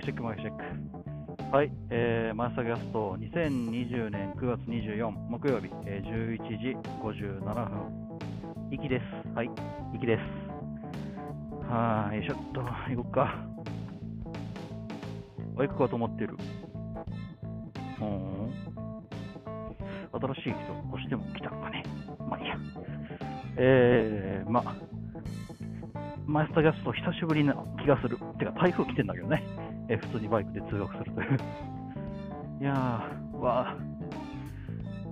クチェック、マイクチェック。はい、えー、マイスターキャスト、2020年9月24木曜日、えー、11時57分。行きです。はい、行きです。はーい、ちょっと、行こっか。あ、行くかと思ってる。うん。新しい人越しても来たのかね。まあいいや。えー、まあ、マイスターキャスト久しぶりな気がする。てか、台風来てんだけどね。え普通にバイクで通学するという。いやー、わ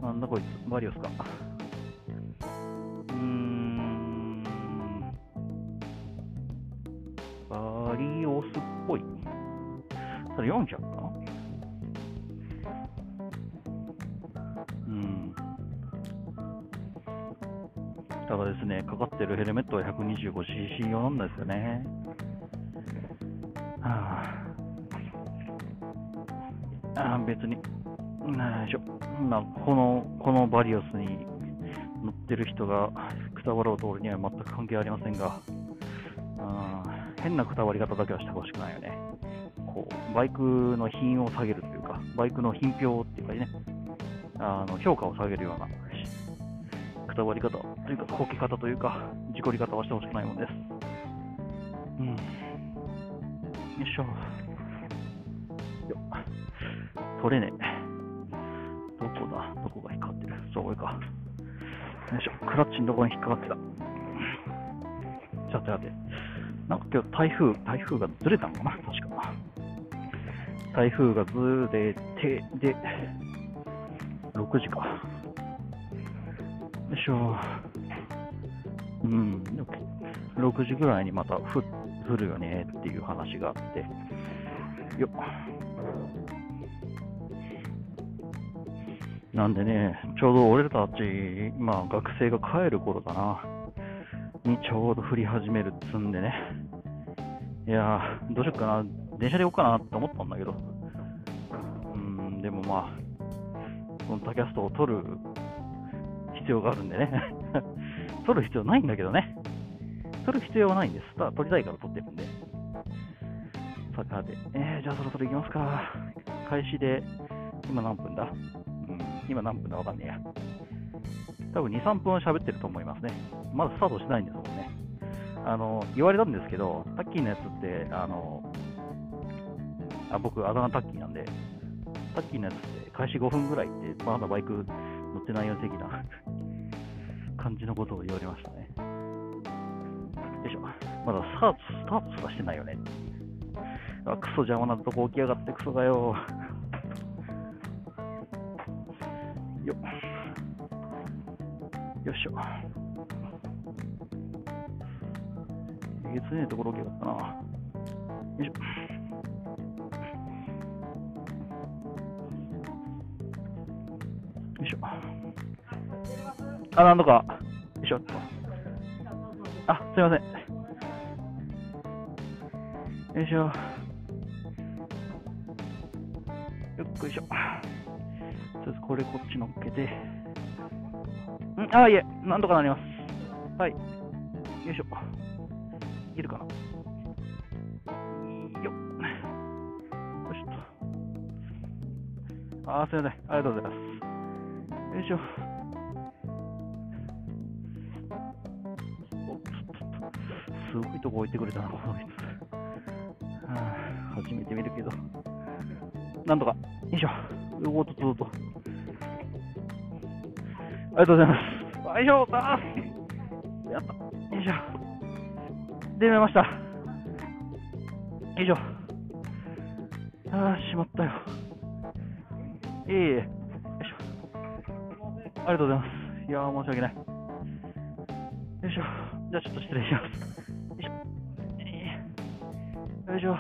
ー。なんだこいつ、マリオスか。うーん。バリオスっぽい。それ400かなうん。ただですね、かかってるヘルメットは 125cc 用なんですよね。はあ、あ別に、よいしょ。まあ、この、このバリオスに乗ってる人がくたばろうと俺には全く関係ありませんが、変なくたばり方だけはしてほしくないよね。こう、バイクの品を下げるというか、バイクの品評っていうかね、あの評価を下げるようなくたばり方というか、こけ方というか、事故り方はしてほしくないもんです。うん。よいしょ。取れねえ。どこだ？どこが引っかかってる？そう、これか。よいしょ。クラッチのとこに引っかかってた。さてさて。なんか今日台風、台風がずれたのかな？確か。台風がずれて、で、6時か。よいしょ。うん。6時ぐらいにまた降るよねっていう話があって。よっ。なんでね、ちょうど俺たち、まあ学生が帰る頃かな、にちょうど降り始めるっつんでね。いや、どうしよっかな、電車で行こうかなって思ったんだけど。うん、でもまあ、この tacast を撮る必要があるんでね。撮る必要ないんだけどね。撮る必要はないんです。ただ撮りたいから撮ってるんで。さて、えー、じゃあそろそろ行きますか。開始で、今何分だ、今何分だわかんねえや。多分2、3分は喋ってると思いますね。まだスタートしてないんですもんね。あの、言われたんですけど、タッキーのやつって、あの、あ僕、あだ名タッキーなんで、タッキーのやつって開始5分ぐらいって、まだバイク乗ってないよ的な感じのことを言われましたね。よいしょ。まだスタート、スタートすらしてないよね。あ、クソ邪魔なとこ起きやがってクソだよ。よっ。よいしょ。えげつねえところ起きやがったな。よいしょ。よいしょ。あ、なんとか。よいしょっと。あ、すいません。よいしょ。これこっち乗っけて。ん？あ、いえ、なんとかなります。はい。よいしょ。いけるかな。よっ。よいしょっと。あ、すいません。ありがとうございます。よいしょ。おっとっとっとすごいとこ置いてくれたな、この人。はあ、初めて見るけど。なんとか。よいしょ。おっとっとっと。ありがとうございます。よいしょあーやった。よいしょ。出めました。よいしょ。ああ、しまったよ。いえいえ。よいしょ。ありがとうございます。いやー、申し訳ない。よいしょ。じゃあちょっと失礼します。よいしょ。よいしょ。よ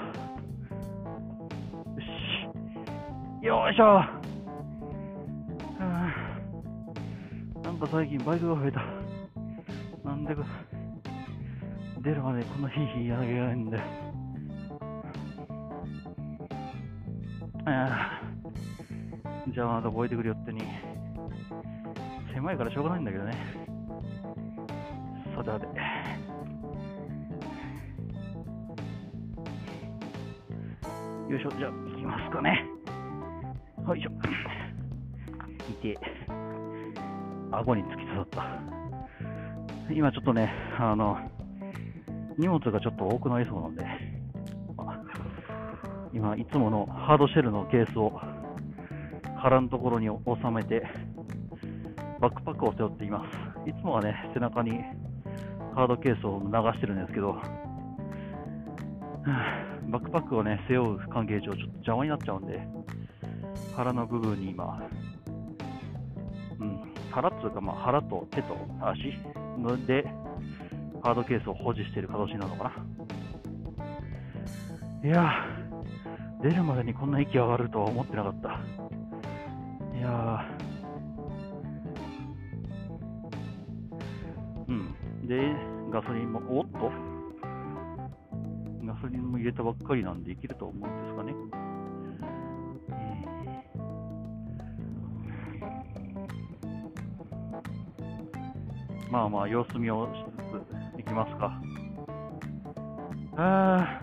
し。よいしょ。なんか最近バイクが増えた。なんでか、出るまでこんなヒーヒーやらなきゃいけないんだよ。ああじゃあまた覚えてくるよってに。狭いからしょうがないんだけどね。さてさて。よいしょ、じゃあ、行きますかね。よいしょ。いて、顎に突き刺さった。今ちょっとね、あの、荷物がちょっと多くなりそうなんで、今、いつものハードシェルのケースを腹のところに収めて、バックパックを背負っています。いつもはね、背中にハードケースを流してるんですけど、バックパックをね、背負う関係上、ちょっと邪魔になっちゃうんで、腹の部分に今、腹っていうか、まあ、腹と手と足で、ハードケースを保持している形なのかな。いや出るまでにこんな息上がるとは思ってなかった。いやうん。で、ガソリンも、おっとガソリンも入れたばっかりなんでいけると思うんですかね。まあまあ、様子見をしつついきますか。あ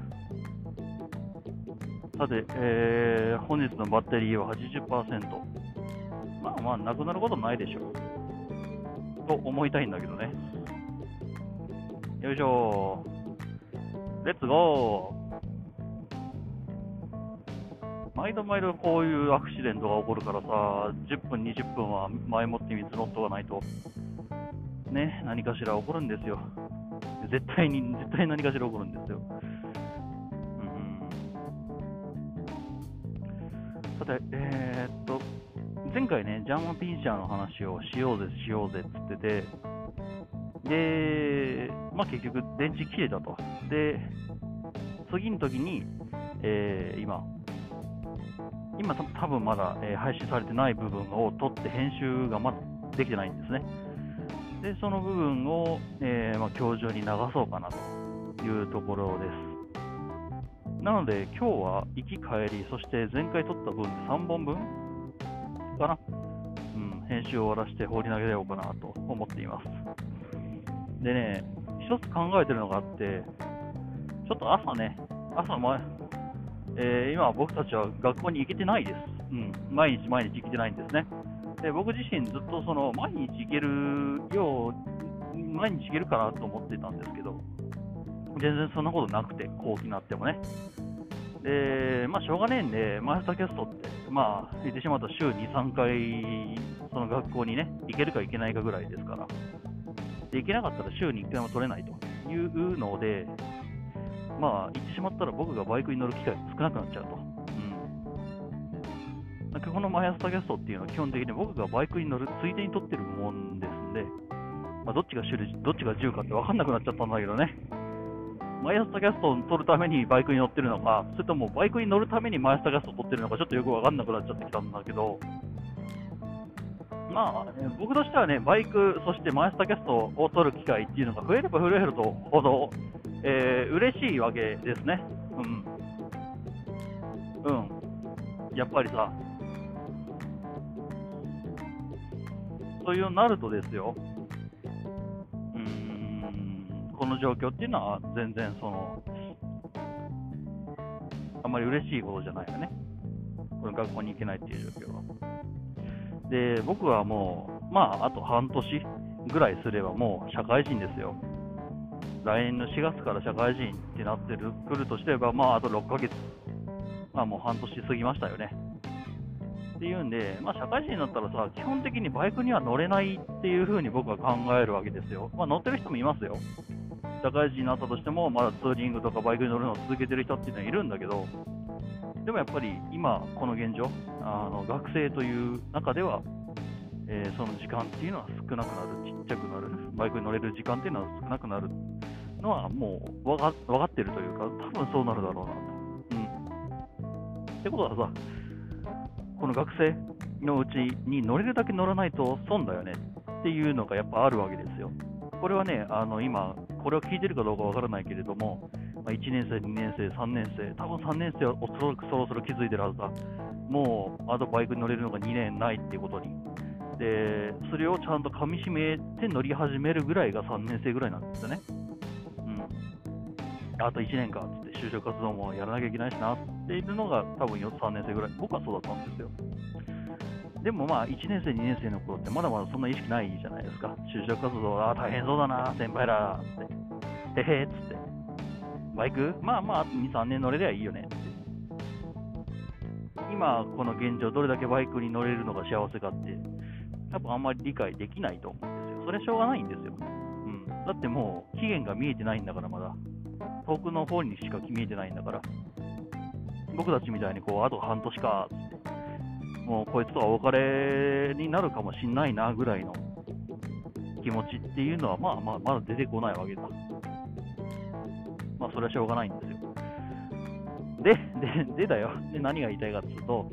さて、えー、本日のバッテリーは80%。まあまあ、なくなることないでしょう。と思いたいんだけどね。よいしょレッツゴー毎度毎度こういうアクシデントが起こるからさ、10分、20分は前もって水乗っとかないと、ね、何かしら起こるんですよ。絶対に、絶対何かしら起こるんですよ。うん、さて、えー、っと、前回ね、ジャーマンピンチャーの話をしようぜ、しようぜっつってて、で、まあ、結局、電池切れたと。で、次の時に、えー、今、今多分まだ、えー、配信されてない部分を取って編集がまだできてないんですね。で、その部分を、えー、まあ、今日中に流そうかなというところです。なので、今日は行き帰り、そして前回撮った分で3本分かな、うん、編集を終わらせて放り投げようかなと思っています。でね、一つ考えてるのがあって、ちょっと朝ね、朝前、えー、今僕たちは学校に行けてないです。うん、毎日毎日行けてないんですね。で僕自身ずっとその毎日行けるよう、毎日行けるかなと思ってたんですけど、全然そんなことなくて、後期になってもね。で、まあ、しょうがねえんで、マイスタキャストって、まあ、言ってしまうと週2、3回、その学校にね、行けるか行けないかぐらいですから、で行けなかったら週に1回も取れないというので、まあ、言ってしまったら僕がバイクに乗る機会が少なくなっちゃうと。うん。この MY朝tacast っていうのは基本的に僕がバイクに乗るついでに撮ってるもんですんで、まあ、どっちが種類、どっちが10かって分かんなくなっちゃったんだけどね。 MY朝tacast を撮るためにバイクに乗ってるのか、それともバイクに乗るために MY朝tacast を撮ってるのか、ちょっとよく分かんなくなっちゃってきたんだけど、まあ、僕としてはね、バイク、そして MY朝tacast を撮る機会っていうのが増えれば増えるほど、えー、嬉しいわけですね。うん。うん。やっぱりさ、そういうようになるとですよ、うーん、この状況っていうのは全然その、あまり嬉しいことじゃないよね。この学校に行けないっていう状況は。で、僕はもう、まあ、あと半年ぐらいすればもう社会人ですよ。来年の4月から社会人ってなってるくるとしてれば、まあ、あと6ヶ月、まあ、もう半年過ぎましたよね。っていうんで、まあ、社会人になったらさ、基本的にバイクには乗れないっていう風に僕は考えるわけですよ。まあ、乗ってる人もいますよ。社会人になったとしても、まだツーリングとかバイクに乗るのを続けてる人っていうのはいるんだけど、でもやっぱり今、この現状、あの学生という中では、えー、その時間っていうのは少なくなる、ちっちゃくなる、バイクに乗れる時間っていうのは少なくなるのはもう分か分かってるというか、多分そうなるだろうなと。うん。ってことはさ、この学生のうちに乗れるだけ乗らないと損だよねっていうのがやっぱあるわけですよ。これはね、あの今、これを聞いてるかどうかわからないけれども、まあ、1年生、2年生、3年生、多分3年生はおそらくそろそろ気づいてるはずだ。もう、あとバイクに乗れるのが2年ないっていうことに。で、それをちゃんと噛みしめて乗り始めるぐらいが3年生ぐらいなんですよね。あと1年かっつって就職活動もやらなきゃいけないしなっていうのが多分3年生ぐらい、僕はそうだったんですよ。でもまあ1年生、2年生の頃ってまだまだそんな意識ないじゃないですか。就職活動、ああ、大変そうだな、先輩らって。へへっつって。バイク？まあまあ、2、3年乗れりゃいいよねって。今、この現状、どれだけバイクに乗れるのが幸せかって、多分あんまり理解できないと思うんですよ。それはしょうがないんですよ。うん。だってもう、期限が見えてないんだから、まだ。遠くの方にしか見えてないんだから。僕たちみたいに、こう、あと半年か、もう、こいつとはお別れになるかもしんないな、ぐらいの気持ちっていうのは、まあまあ、まだ出てこないわけだ。まあ、それはしょうがないんですよ。で、で、でだよ。で、何が言いたいかっていうと、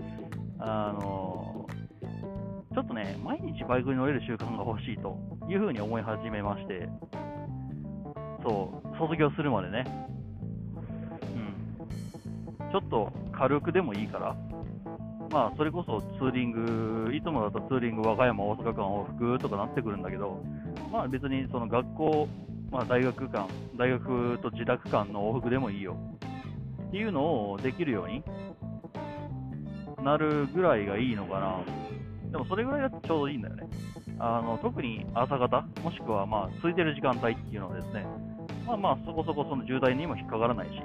あのちょっとね、毎日バイクに乗れる習慣が欲しいというふうに思い始めまして、そう、卒業するまでね、うん、ちょっと軽くでもいいから、まあ、それこそツーリング、いつもだとツーリング、和歌山、大阪間往復とかなってくるんだけど、まあ別にその学校、まあ大学間、大学と自宅間の往復でもいいよっていうのをできるようになるぐらいがいいのかな。でもそれぐらいだとちょうどいいんだよね。あの特に朝方、もしくはまあ空いてる時間帯っていうのはですね、まあまあそこそこその渋滞にも引っかからないし、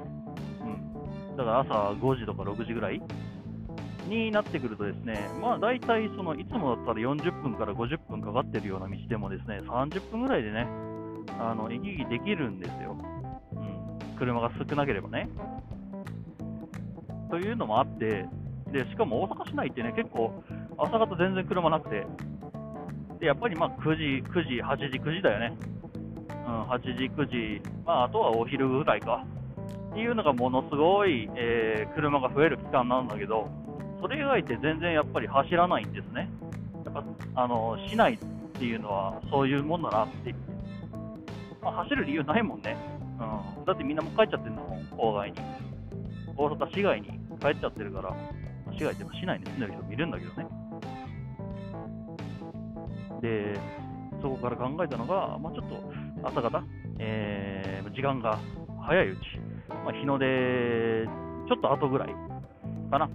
うん。だから朝5時とか6時ぐらいになってくるとですね、まあ大体そのいつもだったら40分から50分かかってるような道でもですね、30分ぐらいでね、あの行き来できるんですよ。うん。車が少なければね。というのもあって、で、しかも大阪市内ってね、結構朝方全然車なくて、で、やっぱりまあ9時、9時、8時、9時だよね。うん、8時、9時、まああとはお昼ぐらいか。っていうのがものすごい、えー車が増える期間なんだけど、それ以外って全然やっぱり走らないんですね。やっぱ、あの、市内っていうのはそういうもんだなって。まあ、走る理由ないもんね。うん。だってみんなもう帰っちゃってるんだもん、郊外に。大阪市外に帰っちゃってるから、市外って市内に住んでる人もいるんだけどね。で、そこから考えたのが、まあ、ちょっと朝方、えー時間が早いうち、まあ、日の出ちょっと後ぐらいかなっ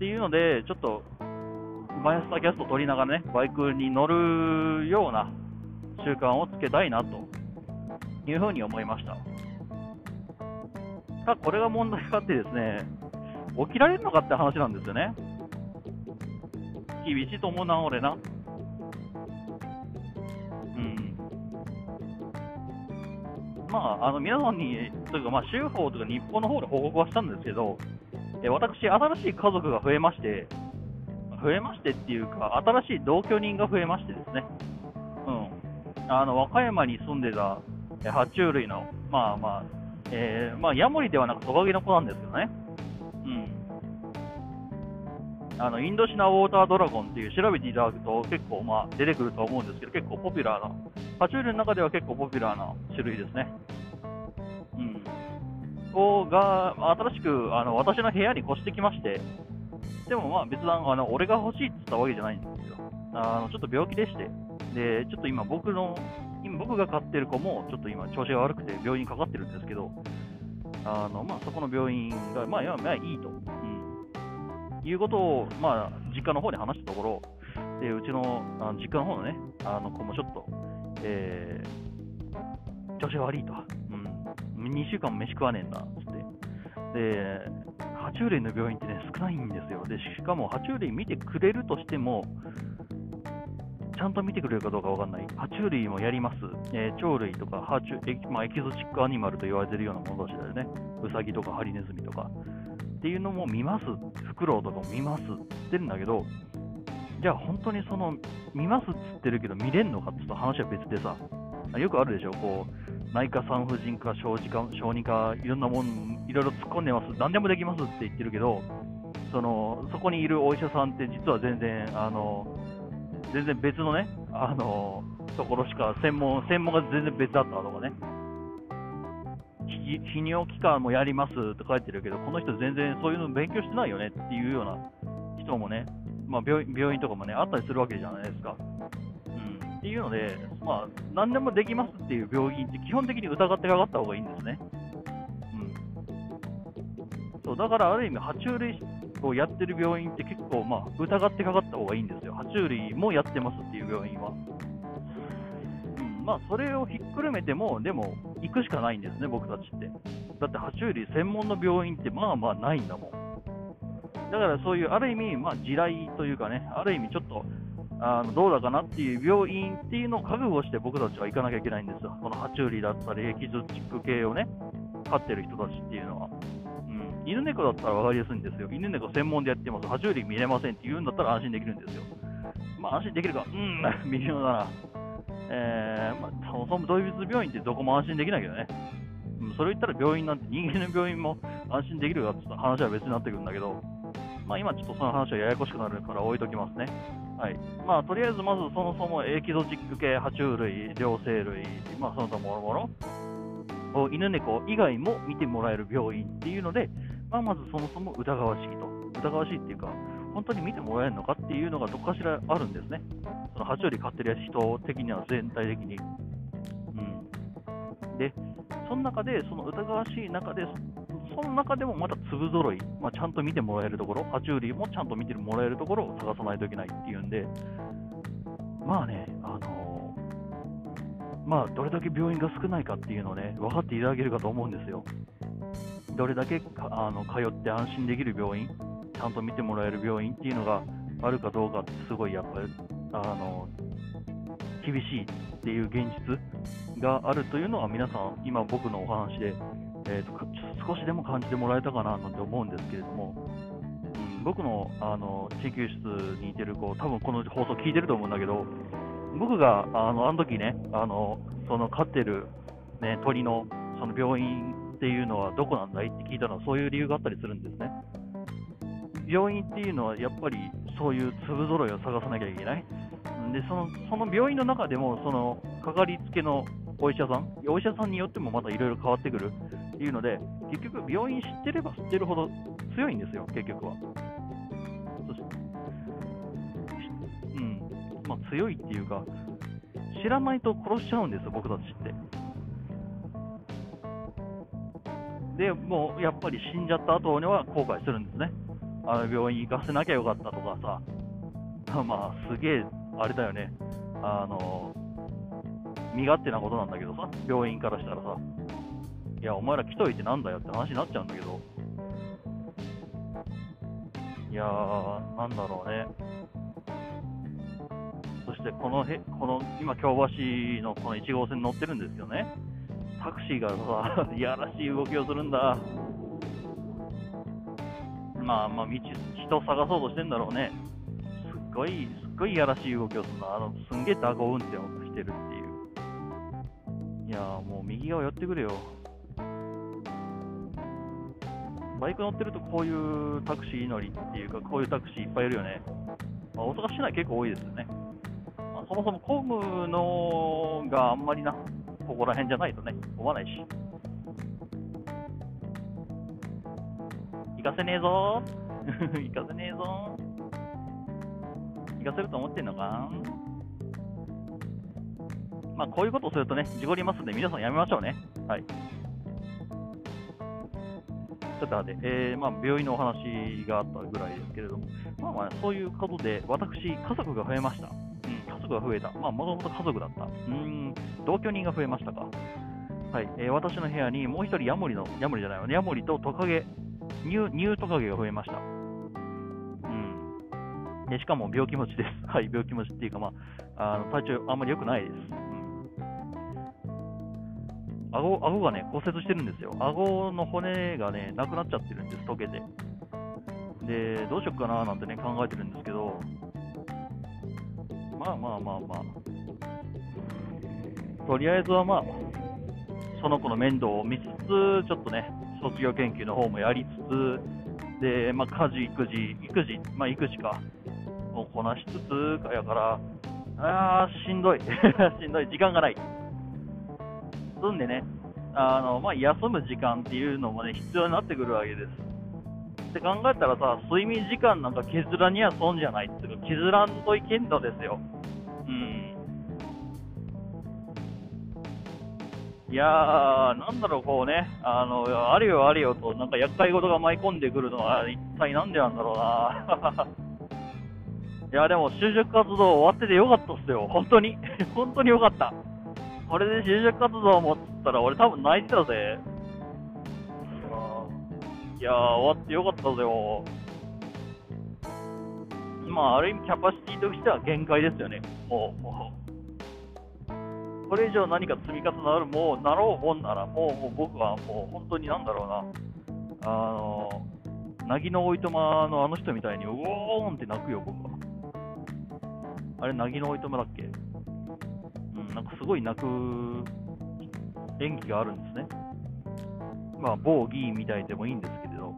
ていうので、ちょっとマイスターキャストを取りながらね、バイクに乗るような習慣をつけたいなというふうに思いました。ただこれが問題があってですね、起きられるのかって話なんですよね。厳しいと思うな、俺な。まあ、あの皆さんに、というか、まあ、州法とか日本の方で報告はしたんですけど、え私、新しい家族が増えまして、増えましてっていうか、新しい同居人が増えましてですね、うん。あの、和歌山に住んでた、爬虫類の、まあまあ、えーまあ、ヤモリではなくトカゲの子なんですけどね。うん。あの、インドシナウォータードラゴンっていう調べていただくと結構まあ出てくると思うんですけど、結構ポピュラーな、爬虫類の中では結構ポピュラーな種類ですね。うん。子が、新しくあの私の部屋に越してきまして、でもまあ別段、あの俺が欲しいって言ったわけじゃないんですよ。あのちょっと病気でして、で、ちょっと今僕の、今僕が飼ってる子もちょっと今調子が悪くて病院にかかってるんですけど、あのまあ、そこの病院が、まあ、いやまあいいと、うん、いうことを、まあ、実家の方で話したところ、でうちのあの実家の方のね、あの子もちょっと、えー調子が悪いと、うん、2週間も飯食わねえんだっつって、で、爬虫類の病院ってね、少ないんですよ。で、しかも爬虫類見てくれるとしても、ちゃんと見てくれるかどうかわかんない。爬虫類もやります。えー鳥類とか、爬虫エキ,、まあ、エキゾチックアニマルと言われてるようなもの同士だよね。ウサギとかハリネズミとか。っていうのも見ます。フクロウとかも見ますって言ってるんだけど、じゃあ本当にその、見ますっつってるけど見れんのかって話は別でさ、よくあるでしょ、こう、内科産婦人科、小児科、小児科、いろんなもん、いろいろ突っ込んでます、何でもできますって言ってるけど、そのそこにいるお医者さんって実は全然、あの全然別のね、あのところしか専門、専門が全然別だったとかね、泌尿器科もやりますって書いてるけど、この人全然そういうの勉強してないよねっていうような人もね、まあ、病院病院とかもね、あったりするわけじゃないですか。うん、っていうので、まあ、何でもできますっていう病院って基本的に疑ってかかった方がいいんですね。うんそう、だからある意味、爬虫類をやってる病院って結構、まあ、疑ってかかった方がいいんですよ。爬虫類もやってますっていう病院は。うん、まあ、それをひっくるめても、でも、行くしかないんですね、僕たちって。だって、爬虫類専門の病院って、まあまあないんだもん。だからそういう、ある意味、まあ、地雷というかね、ある意味ちょっと、あのどうだかなっていう病院っていうのを覚悟して僕たちは行かなきゃいけないんですよ。この爬虫類だったり、エキゾチック系をね、飼ってる人たちっていうのは。うん、犬猫だったら分かりやすいんですよ。犬猫専門でやってます。爬虫類見れませんって言うんだったら安心できるんですよ。まあ安心できるか、うん、微妙だな。えー、まあ、そもそも動物病院ってどこも安心できないけどね。うん、それ言ったら病院なんて人間の病院も安心できるかって話は別になってくるんだけど、まあ今ちょっとその話はややこしくなるから置いときますね。はい。まあとりあえずまずそもそもエキゾチック系、爬虫類、両生類、まあその他もろもろ、を犬猫以外も見てもらえる病院っていうので、まあまずそもそも疑わしいと。疑わしいっていうか、本当に見てもらえるのかっていうのがどっかしらあるんですね。その爬虫類飼ってる人的には全体的に。うん。で、その中で、その疑わしい中で、その中でもまた粒揃い、まあ、ちゃんと見てもらえるところ、爬虫類もちゃんと見てもらえるところを探さないといけないっていうんで、まあね、あのーまあ、どれだけ病院が少ないかっていうのをね、分かっていただけるかと思うんですよ。どれだけあの通って安心できる病院、ちゃんと見てもらえる病院っていうのがあるかどうかって、すごいやっぱり、あの厳しいっていう現実があるというのは、皆さん、今僕のお話で、えーと少しでも感じてもらえたかななんて思うんですけれども、うん、僕のあの研究室にいてる子、多分この放送聞いてると思うんだけど、僕があのあの時ね、あのその飼ってる、ね、鳥のその病院っていうのはどこなんだいって聞いたのは、そういう理由があったりするんですね。病院っていうのはやっぱりそういう粒揃いを探さなきゃいけない。でそのその病院の中でも、そのかかりつけのお医者さん、お医者さんによってもまたいろいろ変わってくるっていうので、結局、病院知ってれば知ってるほど強いんですよ、結局は。うんまあ、強いっていうか、知らないと殺しちゃうんですよ、僕たちって。で、もうやっぱり死んじゃった後には後悔するんですね。あの病院行かせなきゃよかったとかさ、まあ、すげえ、あれだよね、あの、身勝手なことなんだけどさ、病院からしたらさ、いや、お前ら来といてなんだよって話になっちゃうんだけど、いやー、なんだろうね。そしてこのへ、この今、京橋のこの1号線に乗ってるんですよね。タクシーがさ、いやらしい動きをするんだ。まあまあ、道、人を探そうとしてんだろうね。すっごい、すっごいいやらしい動きをするな。あの、すんげえ蛇行運転をしてるっい。や、もう右側寄ってくれよ。バイク乗ってるとこういうタクシー乗りっていうか、こういうタクシーいっぱいいるよね。まあ、大阪市内結構多いですよね。まあ、そもそも混むのがあんまりな、ここら辺じゃないとね、思わないし。行かせねえぞ 行かせねえぞ行かせると思ってんのか？まあ、こういうことをするとね、事故りますんで、皆さんやめましょうね。はい。ちょっと待って、えー、まあ、病院のお話があったぐらいですけれども、まあまあ、そういうことで、私、家族が増えました。うん、家族が増えた。まあ、もともと家族だった。うん、同居人が増えましたか。はい、えー私の部屋にもう一人ヤモリの、ヤモリじゃないわ、ヤモリとトカゲ、ニュ、ニュートカゲが増えました。うん。でしかも病気持ちです。はい、病気持ちっていうか、まあ、あの体調あんまり良くないです。顎顎がね、骨折してるんですよ。顎の骨がね、なくなっちゃってるんです、溶けて。で、どうしよっかななんてね、考えてるんですけど、まあまあまあまあ、とりあえずはまあ、その子の面倒を見つつ、ちょっとね、卒業研究の方もやりつつ、で、まあ、家事、育児、育児、まあ、育児か、をこなしつつ、やから、あー、しんどい。しんどい。時間がない。そんでね、あのまあ、休む時間っていうのもね、必要になってくるわけです。って考えたらさ、睡眠時間なんか削らには損じゃないっていうか、削らんといけんのですよ。うん。いやー、なんだろう、こうね、あの、あれよあれよと、なんか厄介事が舞い込んでくるのは、一体なんでなんだろうな。いや、でも、就職活動終わっててよかったっすよ。本当に。本当によかった。これで就職活動もっつったら、俺多分泣いてたぜ。いやー、終わってよかったぜよ。まあ、ある意味、キャパシティとしては限界ですよね。もう、もう。これ以上何か積み重なる、もうなろうもんなら、もうもう僕はもう本当になんだろうな、あの、なぎのおいとまのあの人みたいに、うおーんって泣くよ、僕は。あれ、なぎのおいとまだっけ、なんかすごい泣く演技があるんですね。まあ、某議員みたいでもいいんですけれど、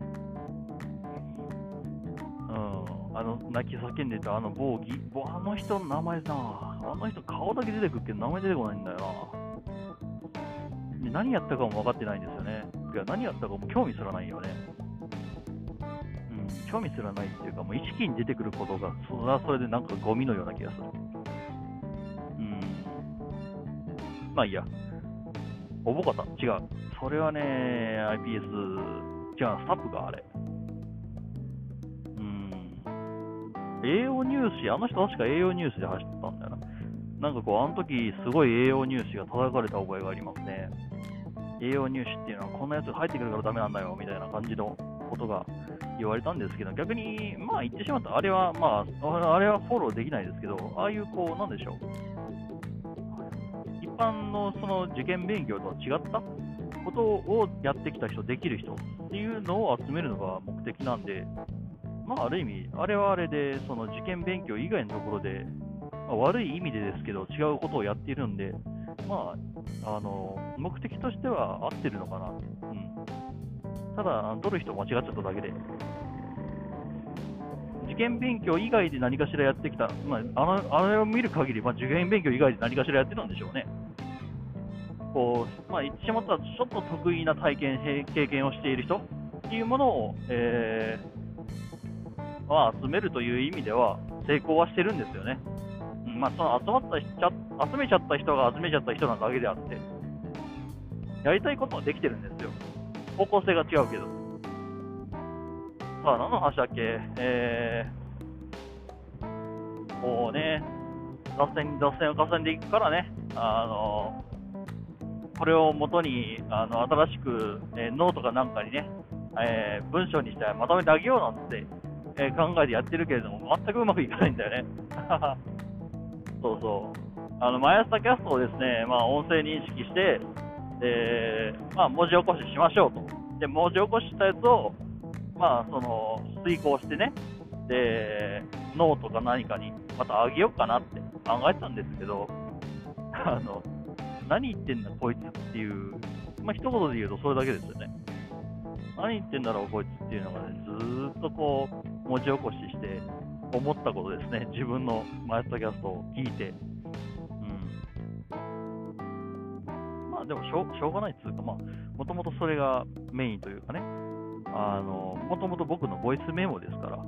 うん、あの、泣き叫んでたあの某議員、あの人の名前な、あの人顔だけ出てくるけど名前出てこないんだよな。で何やったかも分かってないんですよね。いや、何やったかも興味すらないよね。うん、興味すらないっていうか、もう意識に出てくることが、それはそれでなんかゴミのような気がする。まあいいや。おぼかた。違う。それはね、IPS、違う、スタッフがあれ。うん。栄養入試、あの人確か栄養入試で走ってたんだよな。なんかこう、あの時すごい栄養入試が叩かれた覚えがありますね。栄養入試っていうのはこんなやつ入ってくるからダメなんだよみたいな感じのことが言われたんですけど、逆に、まあ言ってしまった、あれは、まあ、あれはフォローできないですけど、ああいうこう、なんでしょう。一般のその受験勉強とは違ったことをやってきた人、できる人っていうのを集めるのが目的なんで、まあ、ある意味、あれはあれで、その受験勉強以外のところで、まあ、悪い意味でですけど、違うことをやっているんで、まあ、あの目的としては合ってるのかな。うん、ただ、取る人間違っちゃっただけで。受験勉強以外で何かしらやってきた、まあ、あのあれを見る限り、まあ、受験勉強以外で何かしらやってたんでしょうね。こう、まあ、言ってしまったら、ちょっと得意な体験、経験をしている人っていうものを、えー、まあ、集めるという意味では、成功はしてるんですよね。うん、まあ、その集まった、集めちゃった人が集めちゃった人なだけであって、やりたいことはできてるんですよ。方向性が違うけど。さあ、何の話だっけ？えー、こうね、脱線、脱線を重ねていくからね、あのこれをもとにあの新しく、え、ノートかなんかにね、えー、文章にしてまとめてあげようなんて、えー、考えてやってるけれども、全くうまくいかないんだよね。そうそう。あの、 MY朝 tacast をですね、まあ、音声認識して、で、まあ、文字起こししましょうと。で、文字起こししたやつを、まあ、その、推敲してね、で、ノートか何かにまたあげようかなって考えてたんですけど、あの、何言ってんだこいつっていう、まあ一言で言うとそれだけですよね。何言ってんだろうこいつっていうのがね、ずっとこう、文字起こしして、思ったことですね。自分の MY朝tacast を聞いて。うん。まあでもしょう、しょうがないっつうか、まあ、もともとそれがメインというかね、あの、もともと僕のボイスメモですから、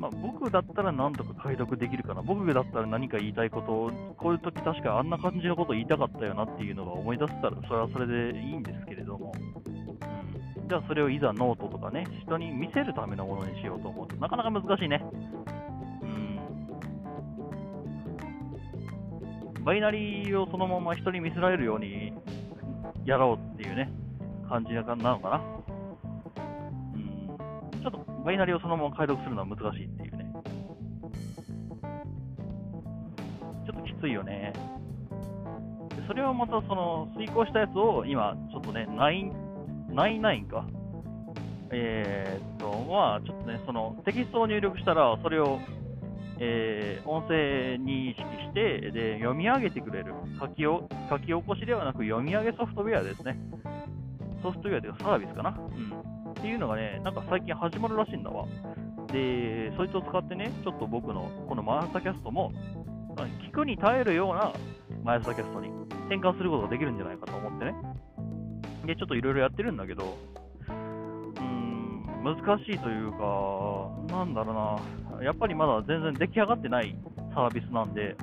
まあ、僕だったらなんとか解読できるかな、僕だったら何か言いたいことを、こういう時確かあんな感じのことを言いたかったよなっていうのが思い出せたら、それはそれでいいんですけれども、うん、じゃあそれをいざノートとかね、人に見せるためのものにしようと思うとなかなか難しいね。うん、バイナリーをそのまま人に見せられるようにやろうっていうね、感じなのかな。バイナリをそのまま解読するのは難しいっていうね。ちょっときついよね。でそれをまたその遂行したやつを今、ちょっとね、9、99か。えー、っと、まあちょっとね、そのテキストを入力したら、それを、えー、音声認識して、で、読み上げてくれる。書きを書き起こしではなく読み上げソフトウェアですね。ソフトウェアというかサービスかな。うん。っていうのがね、なんか最近始まるらしいんだわ。で、そいつを使ってね、ちょっと僕のこのマイスキャストも、聞くに耐えるようなマイスキャストに転換することができるんじゃないかと思ってね。で、ちょっといろいろやってるんだけど、うーん、難しいというか、なんだろうな、やっぱりまだ全然出来上がってないサービスなんで、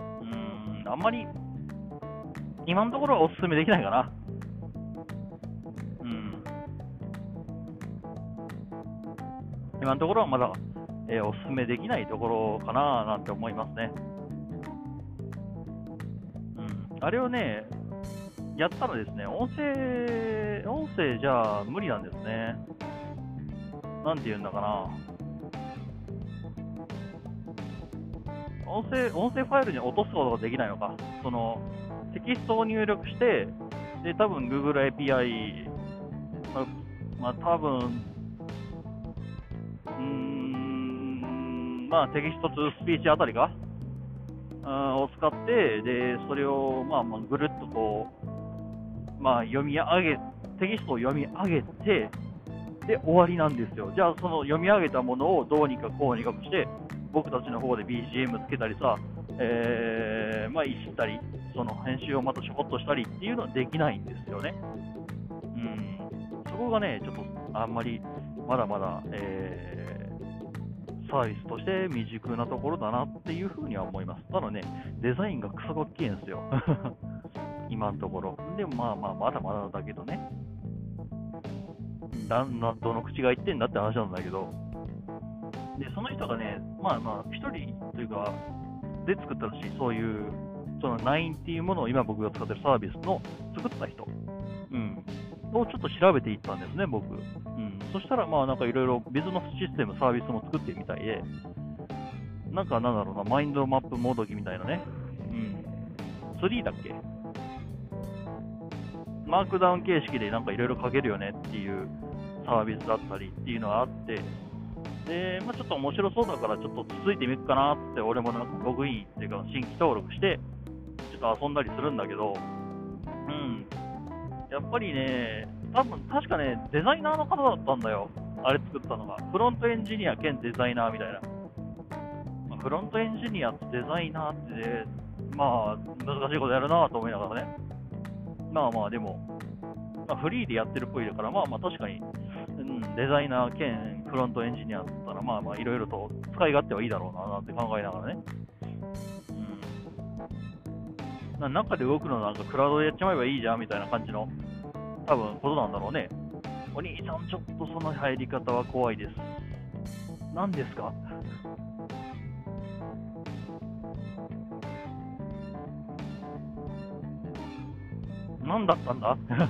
うーん、あんまり、今のところはおすすめできないかな。今のところはまだ、えー、おすすめできないところかななんて思いますね。うん。あれをね、やったらですね、音声、音声じゃ無理なんですね。なんて言うんだかな。音声音声ファイルに落とすことができないのか、そのテキストを入力して、で多分 Google API、まあ、多分うん、まあ、テキストとスピーチあたりか、うん、を使って、でそれを、まあ、まあぐるっとこう、まあ、読み上げ、テキストを読み上げて、で終わりなんですよ。じゃあ、その読み上げたものをどうにかこうにかして、僕たちの方で BGM つけたりさ、えー、まあ、いじったり、その編集をまたちょこっとしたりっていうのはできないんですよね。うん、そこがね、ちょっとあんまりまだまだ、えー、サービスとして未熟なところだなっていうふうには思います。ただね、デザインがクソかっけえんですよ。今のところ。でもまあまあ、まだまだだけどね。だなどの口が言ってんだって話なんだけど、で、その人がね、まあまあ、一人というか、で作ったらしい、そういう、その LINE っていうものを今僕が使ってるサービスの作った人、うん、をちょっと調べていったんですね、僕。うん、そしたら、まあなんかいろいろビズノスシステム、サービスも作ってるみたいで、なんかなんだろうな、マインドマップモード機みたいなね、うん、3だっけ？マークダウン形式でなんかいろいろ書けるよねっていうサービスだったりっていうのがあって、で、まあ、ちょっと面白そうだから、ちょっと続いてみるかなって、俺もなんかログインっていうか、新規登録して、ちょっと遊んだりするんだけど、うん、やっぱりね、多分確かね、デザイナーの方だったんだよ、あれ作ったのが。フロントエンジニア兼デザイナーみたいな。まあ、フロントエンジニアとデザイナーって、まあ、難しいことやるなと思いながらね。まあまあ、でも、まあ、フリーでやってるっぽいだから、まあまあ確かに、うん、デザイナー兼フロントエンジニアだったら、まあまあいろいろと使い勝手はいいだろうななんて考えながらね。うん。な中で動くのなんかクラウドでやっちまえばいいじゃんみたいな感じの、多分ことなんだろうね。お兄さん、ちょっとその入り方は怖いです。何ですか？何だったんだ？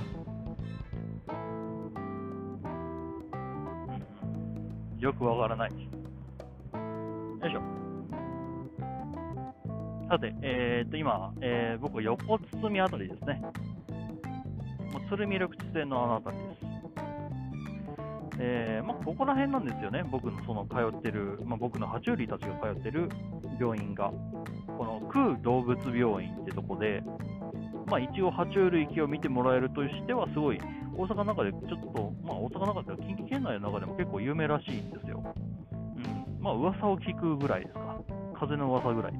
よくわからない。よいしょ。さて、えー、っと、今、えー、僕、横包みあたりですね。もう鶴見緑地線のあの辺りです。えー、まあ、ここら辺なんですよね、僕のその通ってる、まあ、僕の爬虫類たちが通ってる病院が、この空動物病院ってとこで、まあ、一応、爬虫類機を見てもらえるとしては、すごい大阪の中でちょっと、まあ、大阪の中では近畿圏内の中でも結構有名らしいんですよ。うん。まあ、噂を聞くぐらいですか。風の噂ぐらい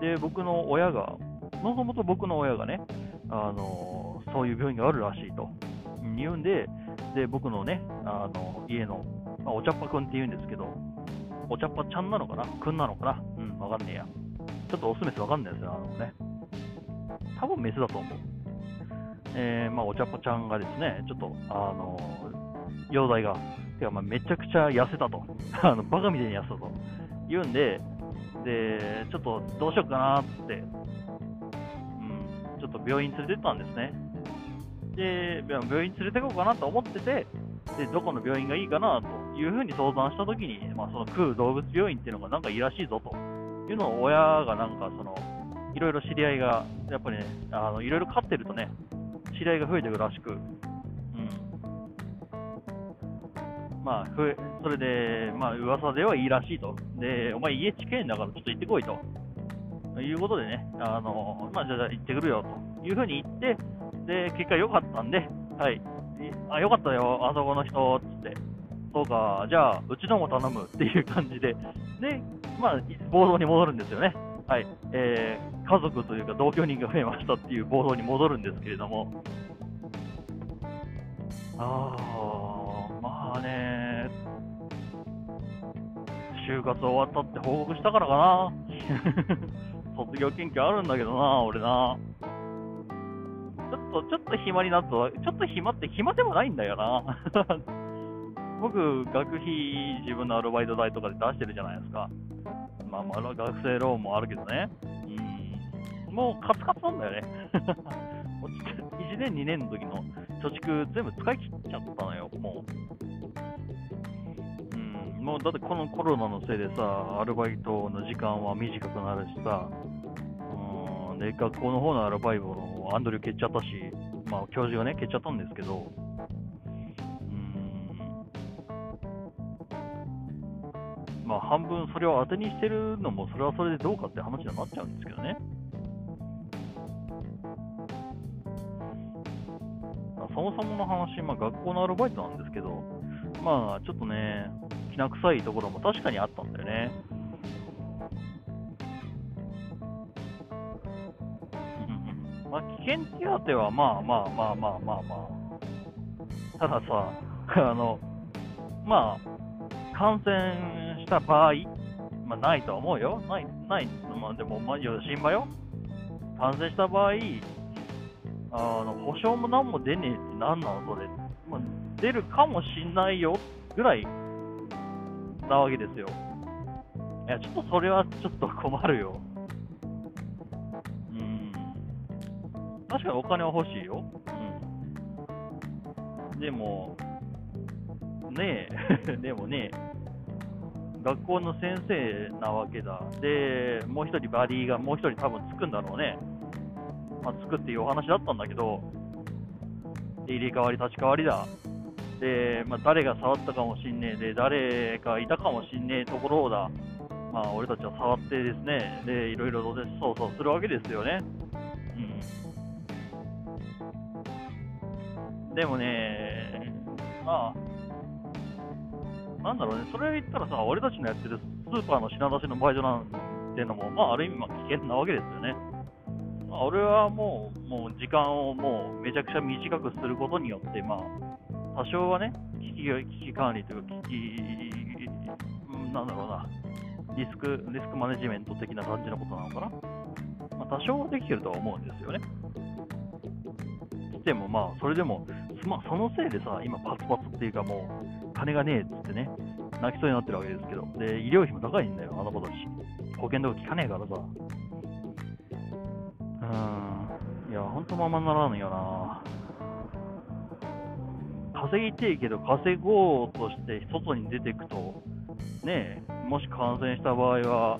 で。で、僕の親が、もともと僕の親がね、あのそういう病院があるらしいと言うんで、で、僕のね、あの家の、まあ、お茶っ葉くんって言うんですけど、お茶っ葉ちゃんなのかな？くんなのかな？うん、わかんねえや。ちょっとオスメスわかんないですよ、あのね。多分メスだと思う。えー、まあ、お茶っ葉ちゃんがですね、ちょっと、あの、容体が、てかまあめちゃくちゃ痩せたと、あのバカみたいに痩せたと言うんで、で、ちょっとどうしようかなって、うん、ちょっと病院連れてったんですね。で、病院連れて行こうかなと思ってて、で、どこの病院がいいかなというふうに相談したときに、まあ、その空動物病院っていうのがなんかいいらしいぞというのを親がなんかその、いろいろ知り合いが、やっぱりね、あのいろいろ飼ってるとね、知り合いが増えていくらしく、うん。まあ、ふそれで、まあ、噂ではいいらしいと。で、お前家近いんだからちょっと行ってこいと。いうことでね、あの、まあ、じゃあ行ってくるよというふうに言って、で、結果良かったんで、はい。あ、よかったよ、あそこの人、つって。そうか、じゃあ、うちのも頼むっていう感じで、で、まあ、暴動に戻るんですよね。はい。えー家族というか同居人が増えましたっていう報道に戻るんですけれども、ああ、まあね、就活終わったって報告したからかな。卒業研究あるんだけどな、俺な。ちょっと、ちょっと暇になったちょっと暇って暇でもないんだよな。僕、学費自分のアルバイト代とかで出してるじゃないですか。まあまあ、学生ローンもあるけどね。うん。もうカツカツなんだよね。1年、2年の時の貯蓄全部使い切っちゃったのよ、もう。うん、もうだってこのコロナのせいでさ、アルバイトの時間は短くなるしさ、うん、で、学校の方のアルバイトのアンドリュー消っちゃったし、まあ、教授がね、消っちゃったんですけど、うんまあ、半分それを当てにしてるのも、それはそれでどうかって話になっちゃうんですけどね。そもそもの話、まあ、学校のアルバイトなんですけど、まあ、ちょっとね、きな臭いところも確かにあったんだよね。険手当はまあまあまあまあまあまあ。たださ、あの、まあ、感染した場合、まあないとは思うよ。ない、ない、まあでも、まあ、心配よ。感染した場合、あの保証も何も出ねえって何なのそれ、まあ、出るかもしんないよぐらいなわけですよ。いや、ちょっとそれはちょっと困るよ。確かにお金は欲しいよ。うん。でも、ねえ、でもね、学校の先生なわけだ。で、もう一人バディがもう一人多分つくんだろうね。まあ、つくっていうお話だったんだけど、入れ替わり立ち替わりだ。で、まあ、誰が触ったかもしんねえで、誰がいたかもしんねえところをだ、まあ、俺たちは触ってですね、で、いろいろと操作するわけですよね。うん。でもね、まあ、なんだろうね、それ言ったらさ、俺たちのやってるスーパーの品出しのバイトなんていうのも、まあ、ある意味、ま、危険なわけですよね。まあ、俺はもう、もう時間をもうめちゃくちゃ短くすることによって、まあ、多少はね、危機危機管理というか、危機、なんだろうな、リスク、リスクマネジメント的な感じのことなのかな。まあ、多少はできてるとは思うんですよね。でもまあ、それでも、まあ、そのせいでさ、今パツパツっていうかもう、金がねえっつってね、泣きそうになってるわけですけど、で、医療費も高いんだよ、あの子たち。保険とか効かねえからさ。うん。いや、ほんとままならんよな。稼ぎてえけど、稼ごうとして外に出ていくと、ねえ、もし感染した場合は、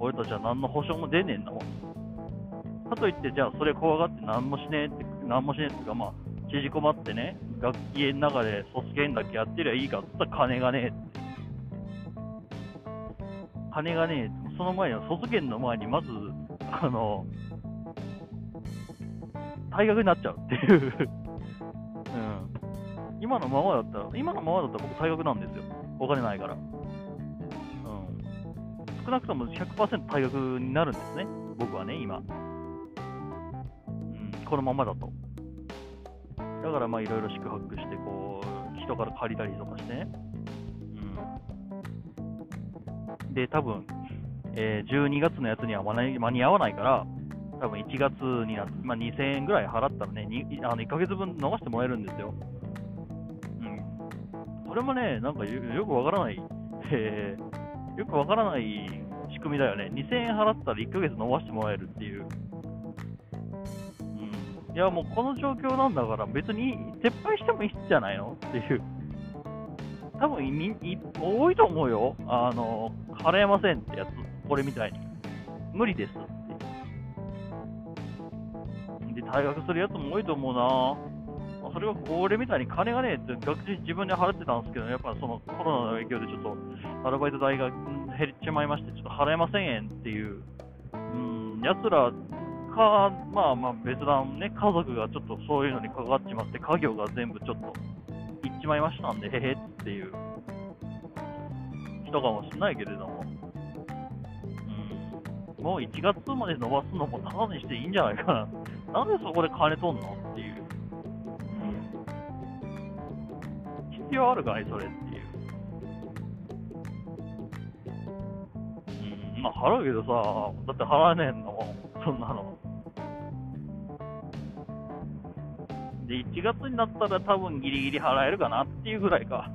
俺たちは何の保証も出ねえんだもん。かといって、じゃあそれ怖がって何もしねえって、何もしねえっていうか、まあ、縮こまってね、学級の中で卒検だけやってりゃいいかって言ったら金がねえって。金がねえ、その前には卒検の前にまず、あの、退学になっちゃうっていう うん。今のままだったら、今のままだったら僕退学なんですよ。お金ないから。うん。少なくとも100%退学になるんですね。僕はね、今。このままだと。だからまあいろいろ宿泊して、こう、人から借りたりとかしてね。うん。で、多分、えー、12月のやつには間に合わないから、多分1月になって、まあ、2000円ぐらい払ったらね、あの1ヶ月分逃してもらえるんですよ。うん。これもね、なんかよくわからない、えー、よくわからない仕組みだよね。2000円払ったら1ヶ月伸ばしてもらえるっていう。いや、もうこの状況なんだから別に撤廃してもいいんじゃないの？っていう。多分いい多いと思うよ。あの、払えませんってやつ。これみたいに。無理ですってで。退学するやつも多いと思うな。それは俺みたいに金がねえって学費自分で払ってたんですけど、やっぱそのコロナの影響でちょっとアルバイト代が減っちまいまして、ちょっと払えませんっていう、うん、やつらか、まあまあ別段ね、家族がちょっとそういうのにかかっちまって、家業が全部ちょっといっちまいましたんで、へへっていう人かもしれないけれども、うん、もう1月まで伸ばすのもただにしていいんじゃないかな。なんでそこで金取んのっていう。必要あるかいそれっていう。ん、まあ払うけどさ、だって払えねえんだもん、そんなの。で、1月になったら多分ギリギリ払えるかなっていうぐらいか。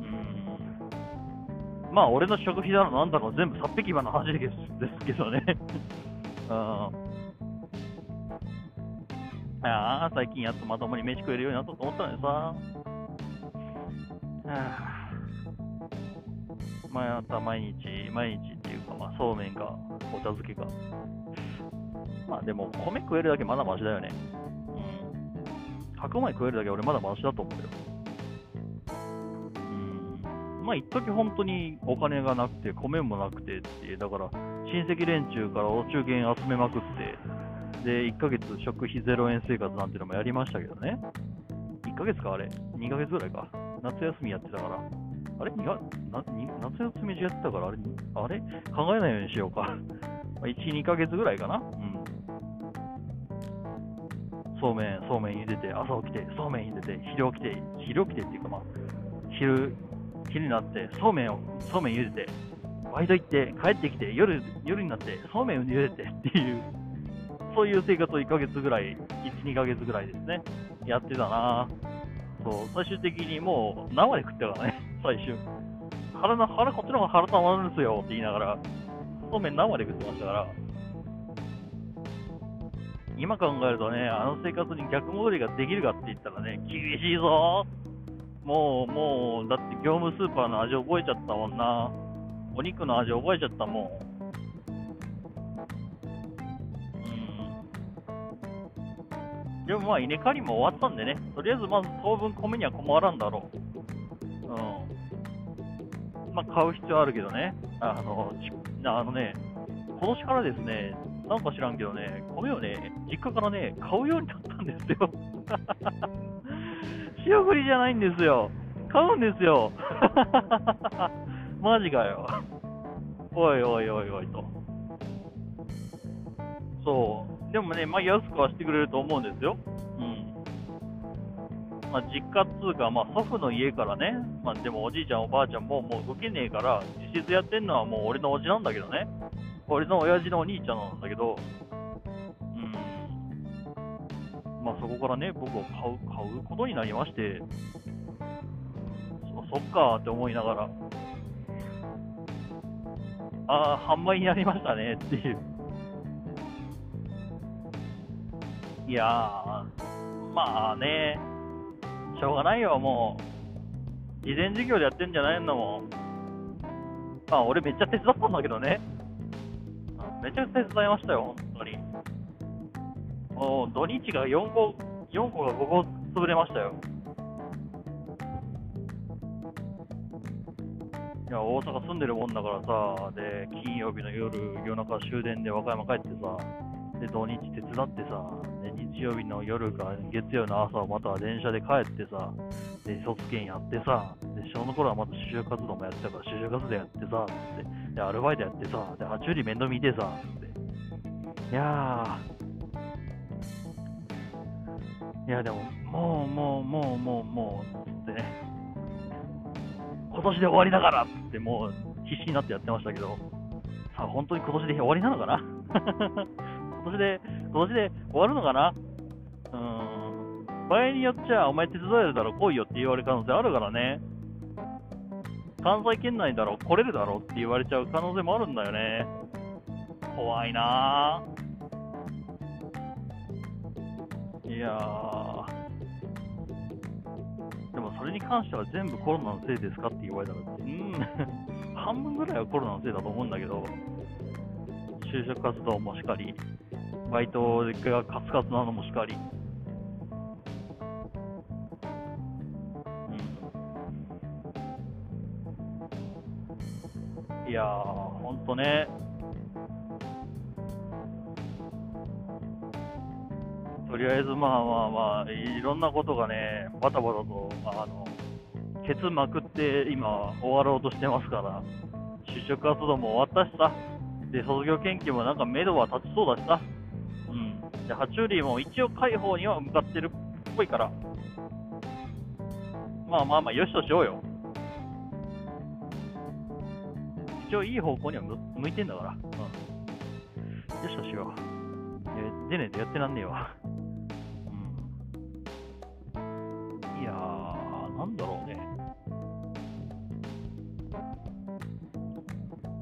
うん。まあ、俺の食費だのなんだの全部3匹馬の話ですですけどね。うん。ああ、最近やっとまともに飯食えるようになったと思ったのにさ。はあまた毎日、毎日っていうか、まあ、そうめんか、お茶漬けか。まあでも、米食えるだけまだマシだよね。うん。白米食えるだけ俺まだマシだと思うよ。うん。まあ、一時本当にお金がなくて、米もなくてって、だから、親戚連中からお中元集めまくって、で、1ヶ月食費0円生活なんてのもやりましたけどね。1ヶ月か、あれ。2ヶ月ぐらいか。夏休みやってたから。あれ ?2 がな夏休み中やってたから、あれ？あれ？考えないようにしようか。1、2ヶ月ぐらいかな。うん。そうめん、そうめん茹でて、朝起きて、そうめん茹でて、昼起きて、昼起きてっていうかまあ、昼、昼になって、そうめんを、そうめん茹でて、バイト行って、帰ってきて、夜、夜になって、そうめん茹でてっていう、そういう生活を1ヶ月ぐらい、1、2ヶ月ぐらいですね、やってたな。そう、最終的にもう、生で食ってたからね、最終。腹の、腹、こっちの方が腹たまるんですよって言いながら、そうめん生で食ってましたから、今考えるとね、あの生活に逆戻りができるかって言ったらね、厳しいぞ。もう、もう、だって業務スーパーの味覚えちゃったもんな。お肉の味覚えちゃったもん。うん。でもまあ、稲刈りも終わったんでね、とりあえずまず当分米には困らんだろう。うん。まあ、買う必要あるけどね。あの、あのね、今年からですね、なんか知らんけどね、米をね、実家からね、買うようになったんですよ。仕送りじゃないんですよ。買うんですよ。マジかよ。おいおいおいおいと。そう。でもね、まあ安くはしてくれると思うんですよ。うん。まあ実家っつうか、まあ祖父の家からね、まあでもおじいちゃんおばあちゃんももう動けねえから、実質やってんのはもう俺のおじなんだけどね。俺の親父のお兄ちゃんなんだけど、うん。まあそこからね、僕を買う、買うことになりまして、そそっかって思いながら、ああ、販売になりましたねっていう。いや、まあね、しょうがないよ、もう。事前授業でやってんじゃないのも。まあ、俺めっちゃ手伝ったんだけどね。めちゃくちゃ手伝いましたよ、本当に。もう土日が4個、4個が5個潰れましたよ。いや、大阪住んでるもんだからさ、で、金曜日の夜、夜中終電で和歌山帰ってさ、で、土日手伝ってさ、で、日曜日の夜か月曜の朝また電車で帰ってさ、で、卒検やってさ、で、その頃はまた就職活動もやってたから、就職活動やってさ、って、で、アルバイトやってさ、で、爬虫類面倒見てさ、つって。いやー、いや、でも、もう、もう、もう、もう、もう、つってね、今年で終わりだからつって、もう必死になってやってましたけど、さあ、本当に今年で終わりなのかな？今年で、今年で終わるのかな？うーん。場合によっちゃ、お前手伝えるだろ、来いよって言われる可能性あるからね。関西圏内だろ、来れるだろって言われちゃう可能性もあるんだよね。怖いなぁ。いやー。でもそれに関しては全部コロナのせいですかって言われたら、うん、半分ぐらいはコロナのせいだと思うんだけど、就職活動もしかり、バイトがカツカツなのもしかり。いやー、ほんとね。とりあえずまあまあまあ、いろんなことがね、バタバタと、あの、ケツまくって今終わろうとしてますから、就職活動も終わったしさ、で、卒業研究もなんか目処は立ちそうだしさ、うん。で、爬虫類も一応解放には向かってるっぽいから、まあまあまあ、よしとしようよ。一応いい方向には向いてんだから。うん。よしとしよう。でねえとやってなんねえわ。うん。いやー、なんだろうね。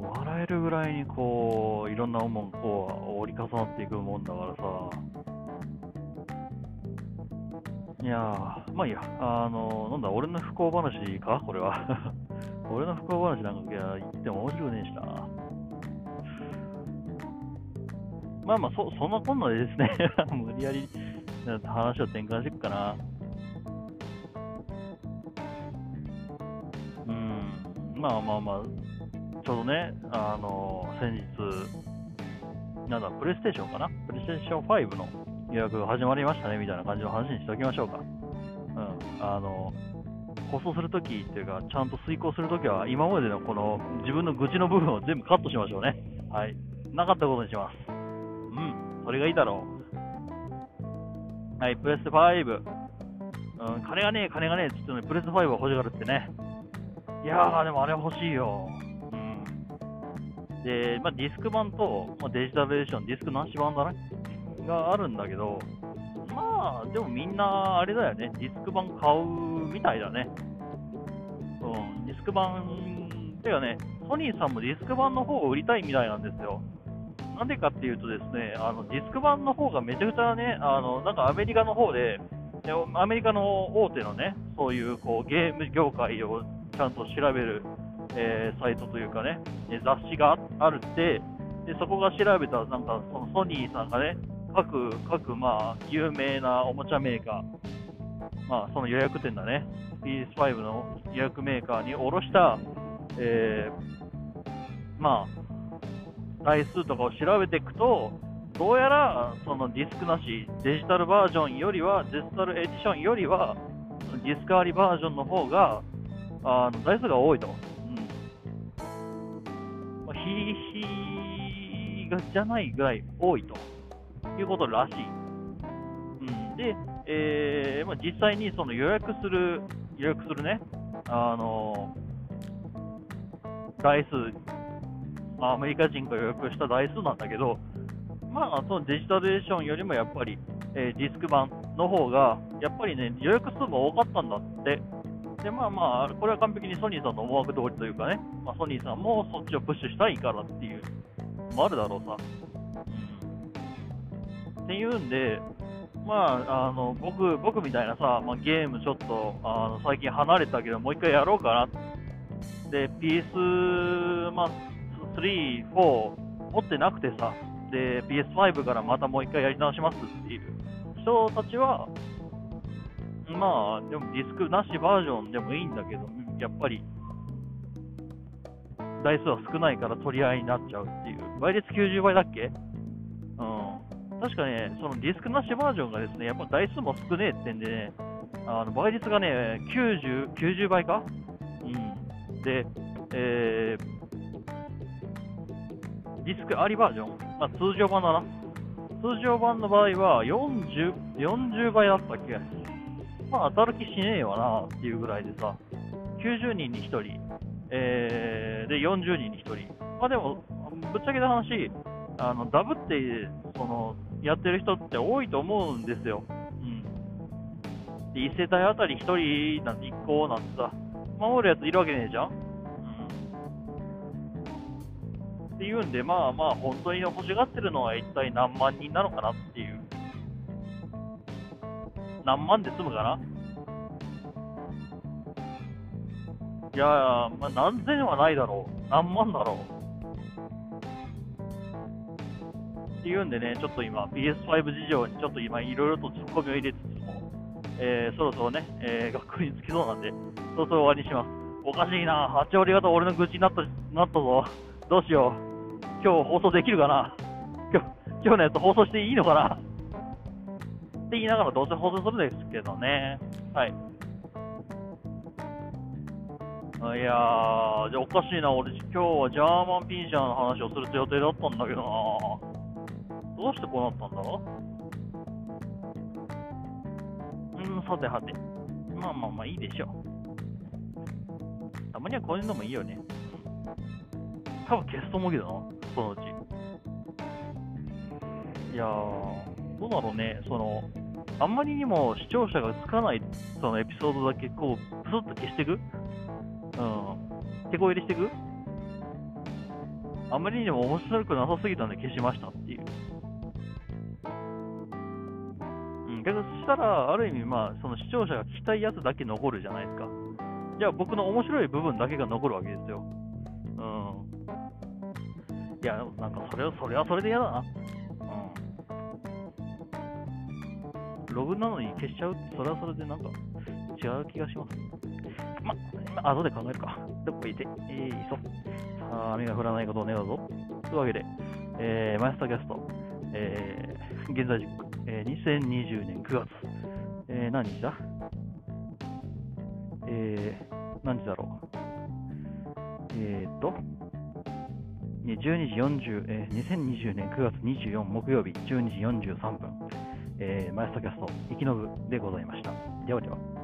笑えるぐらいにこう、いろんなもんこう、折り重なっていくもんだからさ。いやー、まあいいや。あの、なんだ、俺の不幸話か？これは。俺の不幸話なんかいや言っても面白くねえしな。まあまあ、そそんなこんなでですね、無理やり話を転換していくかな。うん、まあまあまあ、ちょうどね、あの、先日、なんだ、プレイステーションかな？プレイステーション5の予約が始まりましたねみたいな感じの話にしておきましょうか。うん、あの、放送するときっていうか、ちゃんと遂行するときは、今までのこの自分の愚痴の部分を全部カットしましょうね。はい。なかったことにします。うん、それがいいだろう。はい、プレステ5。うん、金がねえ、金がねえって言ってのに、プレステ5は欲しがるってね。いやー、でもあれ欲しいよ。うん。で、まあ、ディスク版と、まあ、デジタルエディション、ディスクなし版だね。があるんだけど、まあ、でもみんな、あれだよね、ディスク版買うみたいだね。うん、ディスク版、てかね、ソニーさんもディスク版の方を売りたいみたいなんですよ。なんでかっていうとですね、あのディスク版の方がめちゃくちゃね、あのなんかアメリカの方で、アメリカの大手のね、そういうこうゲーム業界をちゃんと調べる、えーサイトというかね、雑誌があるって、でそこが調べたなんかそのソニーさんがね、各、各、まあ、有名なおもちゃメーカー、まあ、その予約店だね、PS5 の予約メーカーに卸した、えーまあ、台数とかを調べていくと、どうやらそのディスクなし、デジタルバージョンよりは、デジタルエディションよりは、ディスクありバージョンの方が、あの台数が多いと。うんまあ、ひひがじゃないぐらい多いということらしい。うん、で、えーまあ、実際にその予約する、予約するね、あの台数、まあ、アメリカ人が予約した台数なんだけど、まあ、そのデジタルエディションよりもやっぱり、えーディスク版の方が、やっぱりね、予約数も多かったんだって。で、まあまあ、これは完璧にソニーさんの思惑通りというかね、まあ、ソニーさんもそっちをプッシュしたいからっていう、もあるだろうさ。っていうんで、まあ、あの僕僕みたいなさ、まあ、ゲームちょっとあの最近離れたけど、もう一回やろうかな。で、PS、まあ、3、4持ってなくてさ、で、PS5 からまたもう一回やり直しますっていう人たちは、まあ、でもディスクなしバージョンでもいいんだけど、やっぱり、台数は少ないから取り合いになっちゃうっていう。倍率90倍だっけ？確かね、そのディスクなしバージョンがですね、やっぱ台数も少ねえってんでね、あの倍率がね、90、90倍か？うん。で、えー、ディスクありバージョン、まあ、通常版だな。通常版の場合は40、40倍だったっけ？まあ当たる気しねえわなっていうぐらいでさ、90人に1人、えー、で40人に1人。まあでも、ぶっちゃけた話、あのダブってそのやってる人って多いと思うんですよ。うん。で、1世帯あたり1人なんて1個なんてさ、守るやついるわけねえじゃん。うん。っていうんで、まあまあ、本当に欲しがってるのは一体何万人なのかなっていう。何万で済むかないや、まあ、何千はないだろう。何万だろう。っていうんでね、ちょっと今、PS5 事情にちょっと今、いろいろとツッコミを入れつつも、えーそろそろね、えー学校に着きそうなんで、そろそろ終わりにします。おかしいな、8割方俺の愚痴になったなったぞ。どうしよう。今日放送できるかな今日、今日のやつ放送していいのかなって言いながらどうせ放送するんですけどね。はい。いやー、じゃあおかしいな、俺今日はジャーマンピージャーの話をする予定だったんだけどなどうしてこうなったんだう？ん、さてはて。まあまあまあいいでしょう。たまにはこういうのもいいよね。多分消すと思うけどな、そのうち。いやー、どうだろうね、その、あんまりにも視聴者がつかないそのエピソードだけこう、プスッと消していく？うん。手こ入れしていく？あんまりにも面白くなさすぎたんで消しましたってしたら、ある意味、まあ、その視聴者が聞きたいやつだけ残るじゃないですか。じゃあ僕の面白い部分だけが残るわけですよ。うん。いや、なんかそれは、それはそれで嫌だな。うん。ログなのに消しちゃうそれはそれでなんか違う気がします。ま、ま後で考えるか。どっかいて、え、いそ。さあ、雨が降らないことを願うぞ。というわけで、えー、マイスターキャスト、えー、現在時刻、えー、2020年9月、えー、何日だ？えー、何時だろう？えーっと、12時40、えー2020年9月24木曜日12時43分、えー、マイスタキャスト、生き延ぶでございました。ではでは。